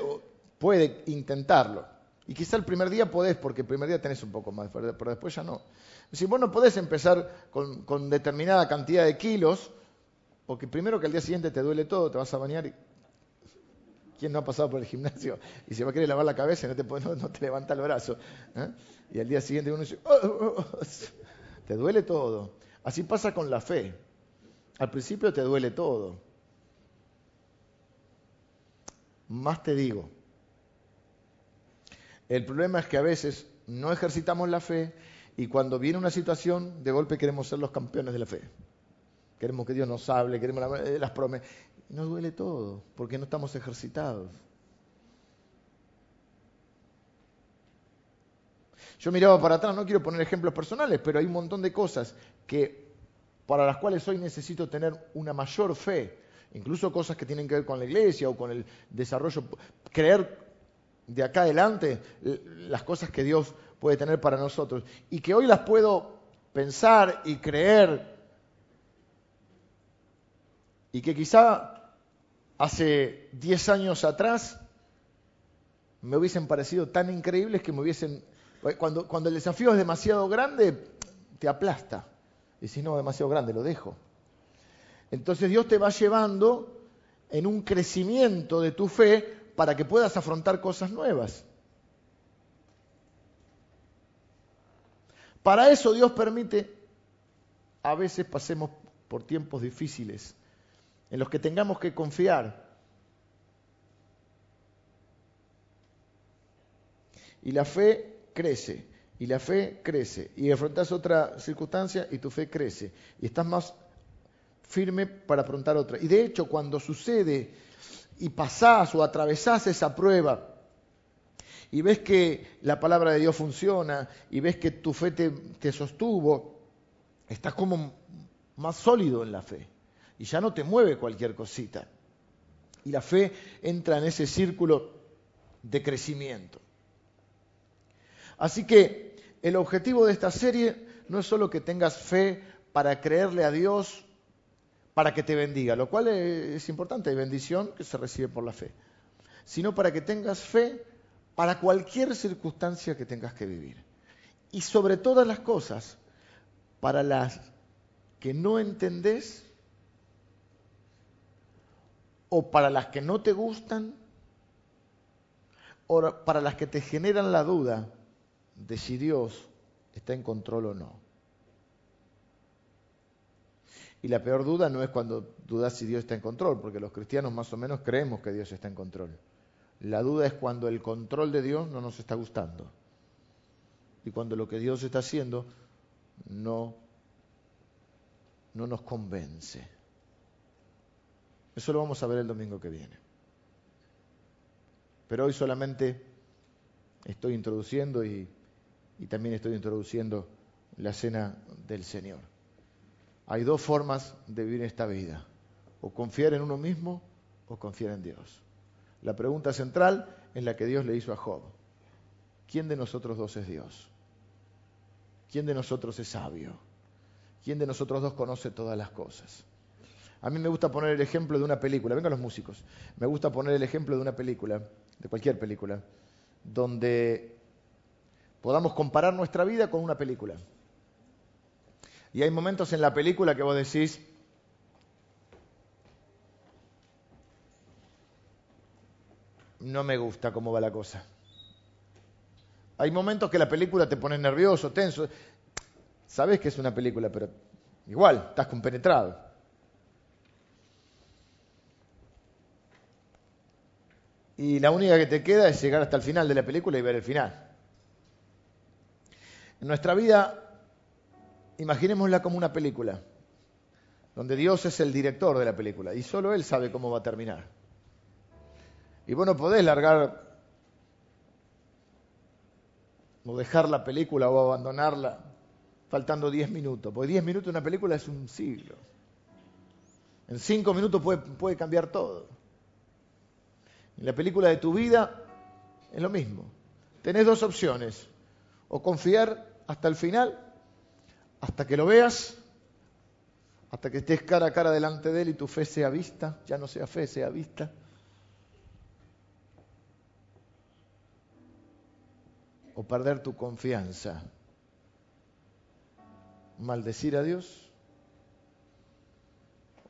puede intentarlo. Y quizá el primer día podés, porque el primer día tenés un poco más, pero después ya no. Si vos no podés empezar con, determinada cantidad de kilos, porque primero que al día siguiente te duele todo, te vas a bañar y... ¿Quién no ha pasado por el gimnasio y se va a querer lavar la cabeza y no te, no, te levanta el brazo? ¿eh? Y al día siguiente uno dice, oh, oh, oh, te duele todo. Así pasa con la fe. Al principio te duele todo. Más te digo, el problema es que a veces no ejercitamos la fe y cuando viene una situación, de golpe queremos ser los campeones de la fe. Queremos que Dios nos hable, queremos eh, las promesas. Nos duele todo, porque no estamos ejercitados. Yo miraba para atrás, no quiero poner ejemplos personales, pero hay un montón de cosas que, para las cuales hoy necesito tener una mayor fe, incluso cosas que tienen que ver con la iglesia o con el desarrollo, creer de acá adelante las cosas que Dios puede tener para nosotros y que hoy las puedo pensar y creer y que quizá hace 10 años atrás me hubiesen parecido tan increíbles que me hubiesen... Cuando, cuando el desafío es demasiado grande, te aplasta. Si no, demasiado grande, lo dejo. Entonces Dios te va llevando en un crecimiento de tu fe para que puedas afrontar cosas nuevas. Para eso Dios permite, a veces pasemos por tiempos difíciles, en los que tengamos que confiar. Y la fe crece, y la fe crece, y afrontas otra circunstancia y tu fe crece, y estás más firme para afrontar otra. Y de hecho, cuando sucede y pasás o atravesás esa prueba, y ves que la palabra de Dios funciona y ves que tu fe te, sostuvo, estás como más sólido en la fe y ya no te mueve cualquier cosita. Y la fe entra en ese círculo de crecimiento. Así que el objetivo de esta serie no es solo que tengas fe para creerle a Dios para que te bendiga, lo cual es importante, hay bendición que se recibe por la fe, sino para que tengas fe para cualquier circunstancia que tengas que vivir. Y sobre todas las cosas, para las que no entendés o para las que no te gustan o para las que te generan la duda de si Dios está en control o no. Y la peor duda no es cuando dudas si Dios está en control, porque los cristianos más o menos creemos que Dios está en control. La duda es cuando el control de Dios no nos está gustando. Y cuando lo que Dios está haciendo no, no nos convence. Eso lo vamos a ver el domingo que viene. Pero hoy solamente estoy introduciendo y, y también estoy introduciendo la cena del Señor. Hay dos formas de vivir esta vida. o confiar en uno mismo o confiar en Dios. La pregunta central es la que Dios le hizo a Job. ¿Quién de nosotros dos es Dios? ¿Quién de nosotros es sabio? ¿Quién de nosotros dos conoce todas las cosas? A mí me gusta poner el ejemplo de una película, vengan los músicos, me gusta poner el ejemplo de una película, de cualquier película, donde podamos comparar nuestra vida con una película. Y hay momentos en la película que vos decís, no me gusta cómo va la cosa. Hay momentos que la película te pone nervioso, tenso. Sabes que es una película, pero igual, estás compenetrado. Y la única que te queda es llegar hasta el final de la película y ver el final. En nuestra vida, imaginémosla como una película, donde Dios es el director de la película y solo Él sabe cómo va a terminar. Y bueno, podés largar o dejar la película o abandonarla faltando 10 minutos, porque 10 minutos en una película es un siglo. En 5 minutos puede, puede cambiar todo. En la película de tu vida es lo mismo. Tenés dos opciones, o confiar hasta el final, hasta que lo veas, hasta que estés cara a cara delante de él y tu fe sea vista, ya no sea fe, sea vista o perder tu confianza. Maldecir a Dios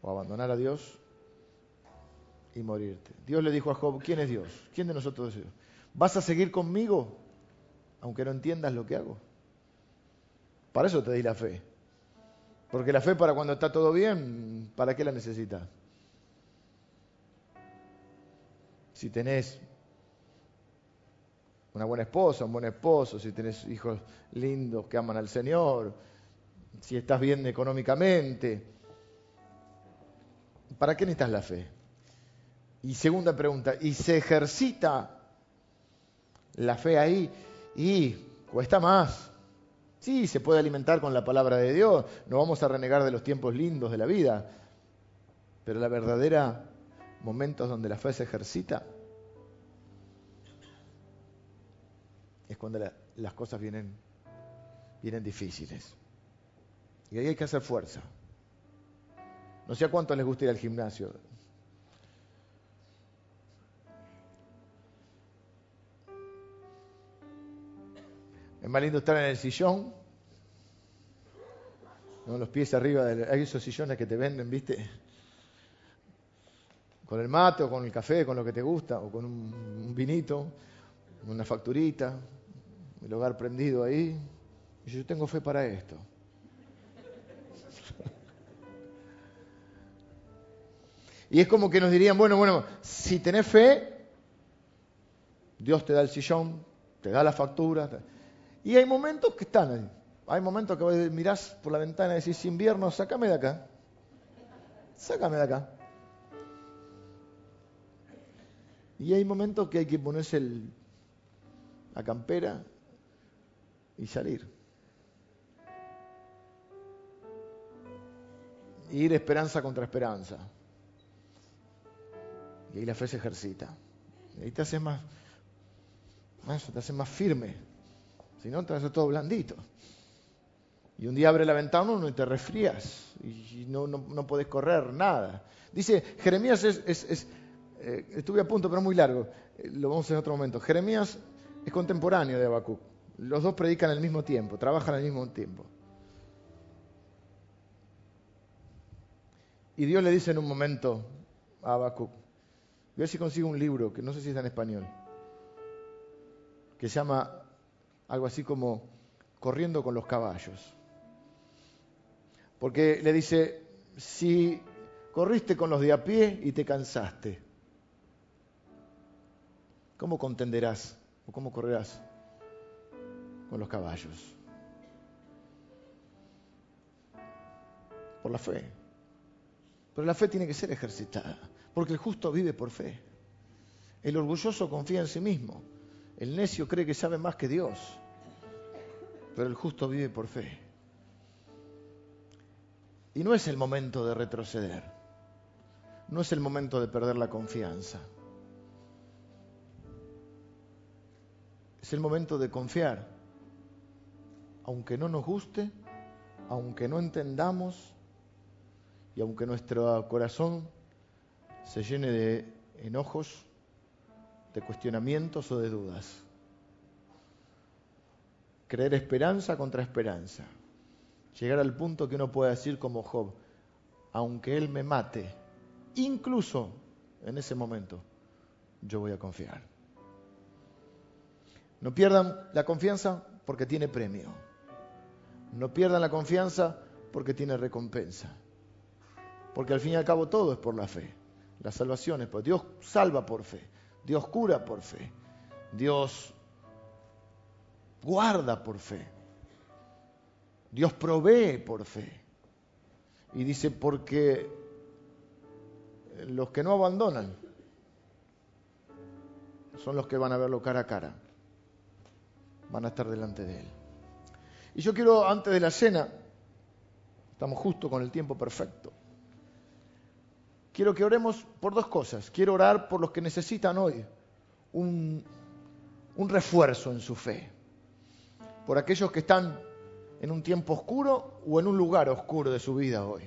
o abandonar a Dios y morirte. Dios le dijo a Job, ¿quién es Dios? ¿Quién de nosotros es Dios? ¿Vas a seguir conmigo aunque no entiendas lo que hago? Para eso te di la fe. Porque la fe para cuando está todo bien, ¿para qué la necesitas? Si tenés una buena esposa, un buen esposo, si tienes hijos lindos que aman al Señor, si estás bien económicamente. ¿Para qué necesitas la fe? Y segunda pregunta, ¿y se ejercita la fe ahí? Y cuesta más. Sí, se puede alimentar con la palabra de Dios, no vamos a renegar de los tiempos lindos de la vida, pero la verdadera momentos donde la fe se ejercita es cuando las cosas vienen, vienen difíciles. Y ahí hay que hacer fuerza. No sé a cuántos les gusta ir al gimnasio. Es más lindo estar en el sillón, ¿no? los pies arriba, de, hay esos sillones que te venden, ¿viste? Con el mate o con el café, con lo que te gusta, o con un, un vinito, una facturita, el hogar prendido ahí. Y yo tengo fe para esto. *laughs* Y es como que nos dirían, bueno, bueno, si tenés fe, Dios te da el sillón, te da la factura. Y hay momentos que están ahí. Hay momentos que mirás por la ventana y decís, invierno, sácame de acá. Sácame de acá. Y hay momentos que hay que ponerse la campera y salir. Ir esperanza contra esperanza. Y ahí la fe se ejercita. Y ahí te haces más, te haces más firme. Si no, haces todo blandito. Y un día abre la ventana y te resfrías. Y no, no, no podés correr nada. Dice, Jeremías es, eh, estuve a punto, pero muy largo. Eh, lo vamos a en otro momento. Jeremías es contemporáneo de Habacuc. Los dos predican al mismo tiempo, trabajan al mismo tiempo. Y Dios le dice en un momento a Habacuc, voy a ver si consigo un libro, que no sé si está en español, que se llama algo así como Corriendo con los caballos. Porque le dice, si corriste con los de a pie y te cansaste, ¿cómo contenderás o cómo correrás con los caballos. Por la fe. Pero la fe tiene que ser ejercitada, porque el justo vive por fe. El orgulloso confía en sí mismo. El necio cree que sabe más que Dios. Pero el justo vive por fe. Y no es el momento de retroceder. no es el momento de perder la confianza. Es el momento de confiar. Aunque no nos guste, aunque no entendamos y aunque nuestro corazón se llene de enojos, de cuestionamientos o de dudas. Creer esperanza contra esperanza. Llegar al punto que uno pueda decir como Job, aunque Él me mate, incluso en ese momento, yo voy a confiar. No pierdan la confianza porque tiene premio. No pierdan la confianza porque tiene recompensa. Porque al fin y al cabo todo es por la fe. La salvación es por Dios salva por fe. Dios cura por fe. Dios guarda por fe. Dios provee por fe. Y dice, porque los que no abandonan son los que van a verlo cara a cara. Van a estar delante de Él. Y yo quiero, antes de la cena, estamos justo con el tiempo perfecto, quiero que oremos por dos cosas. Quiero orar por los que necesitan hoy un, refuerzo en su fe. Por aquellos que están en un tiempo oscuro o en un lugar oscuro de su vida hoy.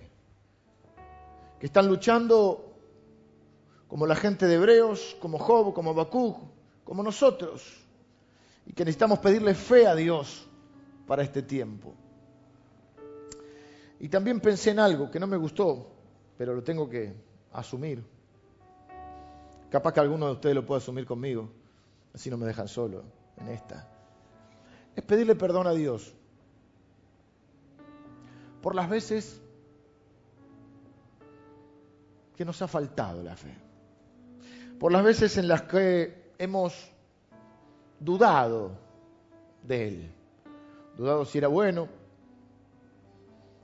Que están luchando como la gente de Hebreos, como Job, como Habacuc, como nosotros. Y que necesitamos pedirle fe a Dios para este tiempo. Y también pensé en algo que no me gustó, pero lo tengo que asumir. Capaz que alguno de ustedes lo pueda asumir conmigo, así no me dejan solo en esta. Es pedirle perdón a Dios por las veces que nos ha faltado la fe, por las veces en las que hemos dudado de Él dudado si era bueno.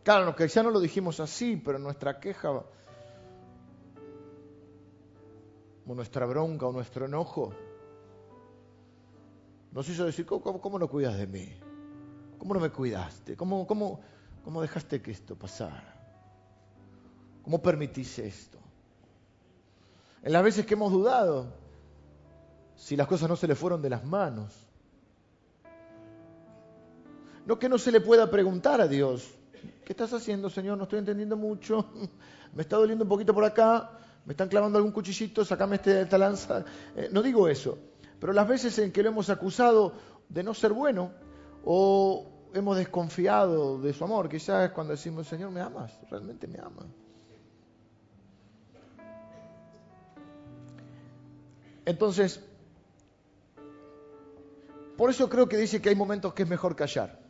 Claro, ya no lo dijimos así, pero nuestra queja, o nuestra bronca o nuestro enojo, nos hizo decir, ¿cómo, no cuidas de mí? ¿Cómo no me cuidaste? ¿Cómo, cómo, cómo dejaste que esto pasara? ¿Cómo permitiste esto? En las veces que hemos dudado, si las cosas no se le fueron de las manos, no que no se le pueda preguntar a Dios, ¿qué estás haciendo, Señor? No estoy entendiendo mucho, *laughs* me está doliendo un poquito por acá, me están clavando algún cuchillito, sacame este, esta lanza. Eh, no digo eso, pero las veces en que lo hemos acusado de no ser bueno o hemos desconfiado de su amor, quizás es cuando decimos, Señor, me amas, realmente me amas. Entonces, por eso creo que dice que hay momentos que es mejor callar.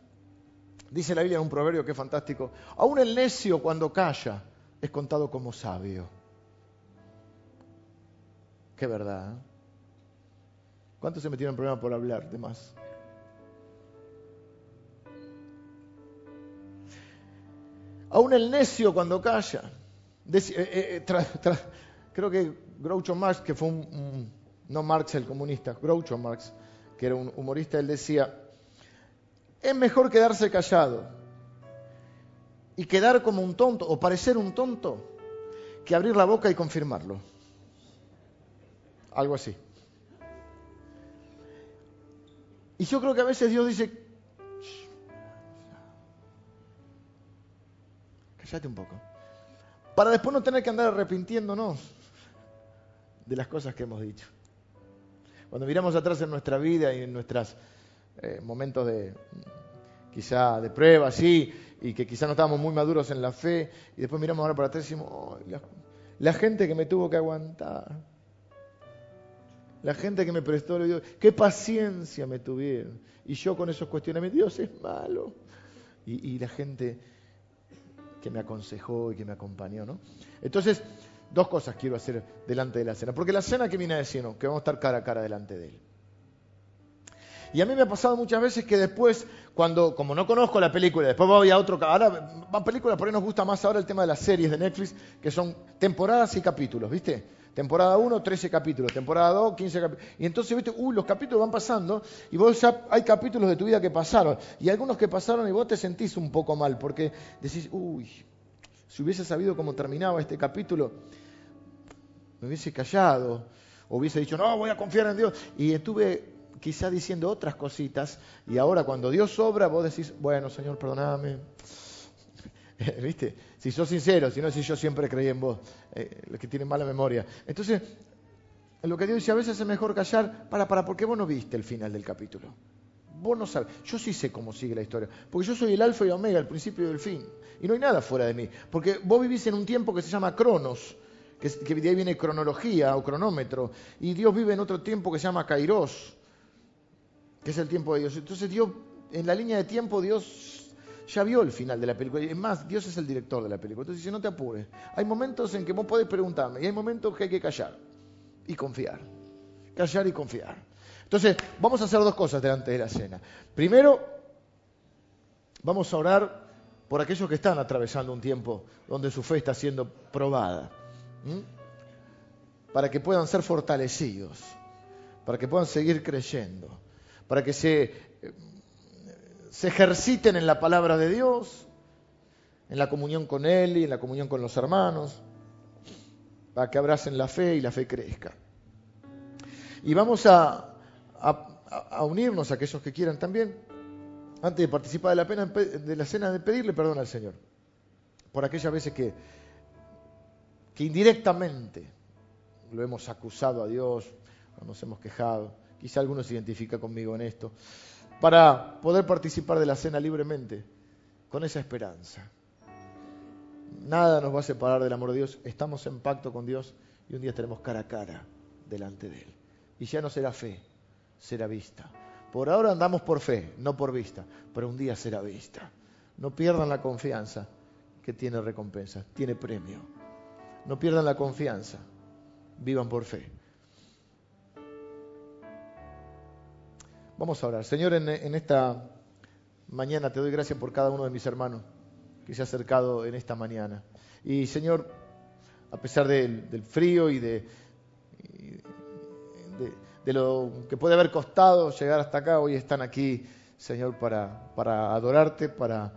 Dice la Biblia en un proverbio que es fantástico. Aún el necio cuando calla es contado como sabio. Qué verdad. ¿eh? ¿Cuántos se metieron en problema por hablar de más? Aún el necio cuando calla. Eh, eh, creo que Groucho Marx, que fue un, no Marx el comunista, Groucho Marx, que era un humorista, él decía, es mejor quedarse callado y quedar como un tonto o parecer un tonto que abrir la boca y confirmarlo. Algo así. Y yo creo que a veces Dios dice, cállate un poco, para después no tener que andar arrepintiéndonos de las cosas que hemos dicho. Cuando miramos atrás en nuestra vida y en nuestros eh, momentos de, quizá de prueba, sí, y que quizá no estábamos muy maduros en la fe, y después miramos ahora para atrás y decimos, la, gente que me tuvo que aguantar, la gente que me prestó, Dios, qué paciencia me tuvieron. Y yo con esos cuestionamientos, Dios es malo. Y, la gente que me aconsejó y que me acompañó, ¿no? Entonces, dos cosas quiero hacer delante de la cena. Porque la cena que viene a decir, que vamos a estar cara a cara delante de Él. Y a mí me ha pasado muchas veces que después, cuando, como no conozco la película, después voy a otro, ahora van películas, por ahí nos gusta más ahora el tema de las series de Netflix, que son temporadas y capítulos, ¿viste? Temporada 1, 13 capítulos, temporada 2, 15 capítulos. Y entonces, ¿viste? Uy, los capítulos van pasando y vos ya hay capítulos de tu vida que pasaron. Y algunos que pasaron y vos te sentís un poco mal porque decís, uy, si hubiese sabido cómo terminaba este capítulo, me hubiese callado, o hubiese dicho, no, voy a confiar en Dios. Y estuve quizá diciendo otras cositas, y ahora cuando Dios obra, vos decís, bueno, Señor, perdóname. *laughs* ¿Viste? Si sos sincero, si no, si yo siempre creí en vos, eh, los que tienen mala memoria. Entonces, lo que Dios dice, a veces es mejor callar, para, para, porque vos no viste el final del capítulo. Vos no sabes. Yo sí sé cómo sigue la historia. Porque yo soy el alfa y omega, el principio y el fin. Y no hay nada fuera de mí. Porque vos vivís en un tiempo que se llama Cronos, que, que de ahí viene cronología o cronómetro. Y Dios vive en otro tiempo que se llama Kairos, que es el tiempo de Dios. Entonces Dios, en la línea de tiempo, Dios ya vio el final de la película. Es más, Dios es el director de la película. Entonces dice, no te apures. Hay momentos en que vos podés preguntarme y hay momentos que hay que callar y confiar. Callar y confiar. Entonces, vamos a hacer dos cosas delante de la cena. Primero, vamos a orar por aquellos que están atravesando un tiempo donde su fe está siendo probada, para que puedan ser fortalecidos, para que puedan seguir creyendo, para que se, se ejerciten en la palabra de Dios, en la comunión con Él y en la comunión con los hermanos, para que abracen la fe y la fe crezca. Y vamos a, unirnos a aquellos que quieran también, antes de participar de la, de cena, de pedirle perdón al Señor por aquellas veces que, que indirectamente lo hemos acusado a Dios, nos hemos quejado. Quizá alguno se identifica conmigo en esto. Para poder participar de la cena libremente, con esa esperanza. Nada nos va a separar del amor de Dios. Estamos en pacto con Dios y un día estaremos cara a cara delante de Él. Y ya no será fe, será vista. Por ahora andamos por fe, no por vista, pero un día será vista. No pierdan la confianza que tiene recompensa, tiene premio. No pierdan la confianza, vivan por fe. Vamos a orar. Señor, en, esta mañana te doy gracias por cada uno de mis hermanos que se ha acercado en esta mañana. Y Señor, a pesar del, frío y de lo que puede haber costado llegar hasta acá, hoy están aquí, Señor, para, para adorarte, para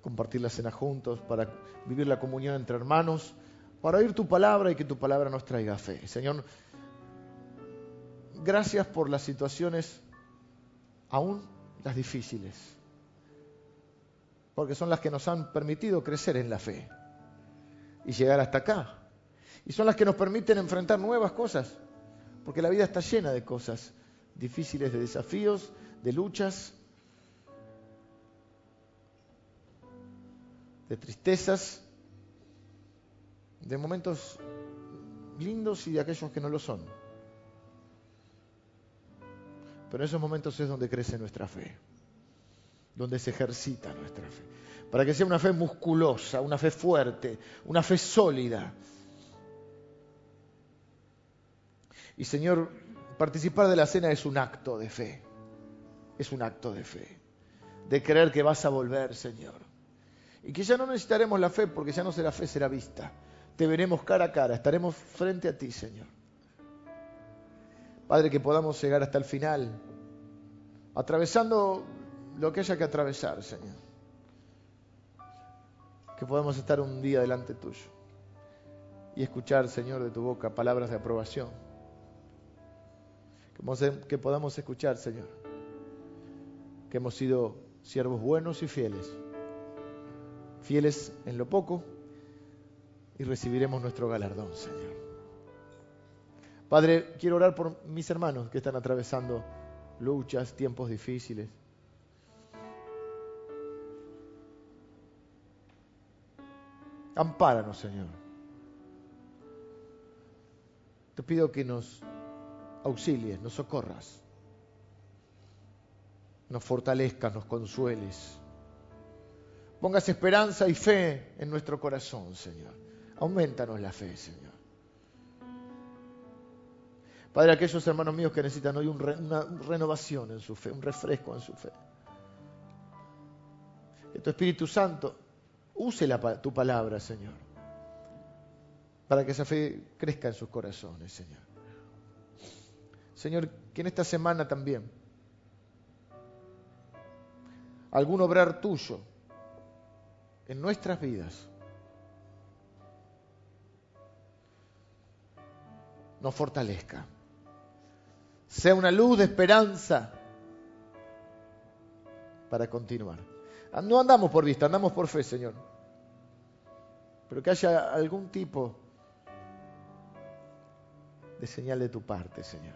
compartir la cena juntos, para vivir la comunión entre hermanos, para oír tu palabra y que tu palabra nos traiga fe. Señor, gracias por las situaciones, aún las difíciles, porque son las que nos han permitido crecer en la fe y llegar hasta acá. Y son las que nos permiten enfrentar nuevas cosas porque la vida está llena de cosas difíciles, de desafíos, de luchas, de tristezas, de momentos lindos y de aquellos que no lo son. Pero en esos momentos es donde crece nuestra fe, donde se ejercita nuestra fe. Para que sea una fe musculosa, una fe fuerte, una fe sólida, Y Señor, participar de la cena es un acto de fe. Es un acto de fe. De creer que vas a volver, Señor. Y que ya no necesitaremos la fe porque ya no será fe, será vista. Te veremos cara a cara, estaremos frente a ti, Señor. Padre, que podamos llegar hasta el final, atravesando lo que haya que atravesar, Señor. Que podamos estar un día delante tuyo y escuchar, Señor, de tu boca palabras de aprobación que podamos escuchar, Señor, que hemos sido siervos buenos y fieles, fieles en lo poco y recibiremos nuestro galardón, Señor. Padre, quiero orar por mis hermanos que están atravesando luchas, tiempos difíciles. Ampáranos, Señor. Te pido que nos auxilies, nos socorras, nos fortalezcas, nos consueles. Pongas esperanza y fe en nuestro corazón, Señor. Aumentanos la fe, Señor. Padre, aquellos hermanos míos que necesitan hoy una renovación en su fe, un refresco en su fe. Que tu Espíritu Santo use tu palabra, Señor, para que esa fe crezca en sus corazones, Señor. Señor, que en esta semana también algún obrar tuyo en nuestras vidas nos fortalezca. Sea una luz de esperanza para continuar. No andamos por vista, andamos por fe, Señor. Pero que haya algún tipo de señal de tu parte, Señor.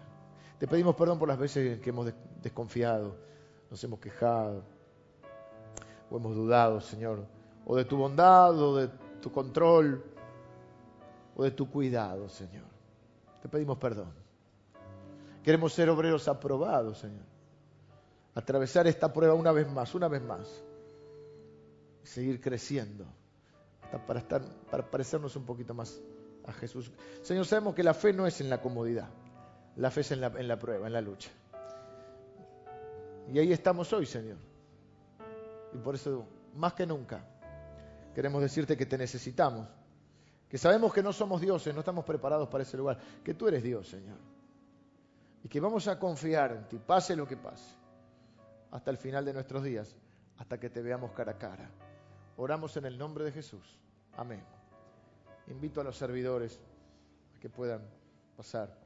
Te pedimos perdón por las veces que hemos desconfiado, nos hemos quejado o hemos dudado, Señor, o de tu bondad, o de tu control, o de tu cuidado, Señor. Te pedimos perdón. Queremos ser obreros aprobados, Señor. Atravesar esta prueba una vez más, una vez más. Y seguir creciendo hasta para, parecernos un poquito más a Jesús. Señor, sabemos que la fe no es en la comodidad. La fe es en la prueba, en la lucha. Y ahí estamos hoy, Señor. Y por eso, más que nunca, queremos decirte que te necesitamos. Que sabemos que no somos dioses, no estamos preparados para ese lugar. Que tú eres Dios, Señor. Y que vamos a confiar en ti, pase lo que pase, hasta el final de nuestros días, hasta que te veamos cara a cara. Oramos en el nombre de Jesús. Amén. Invito a los servidores a que puedan pasar.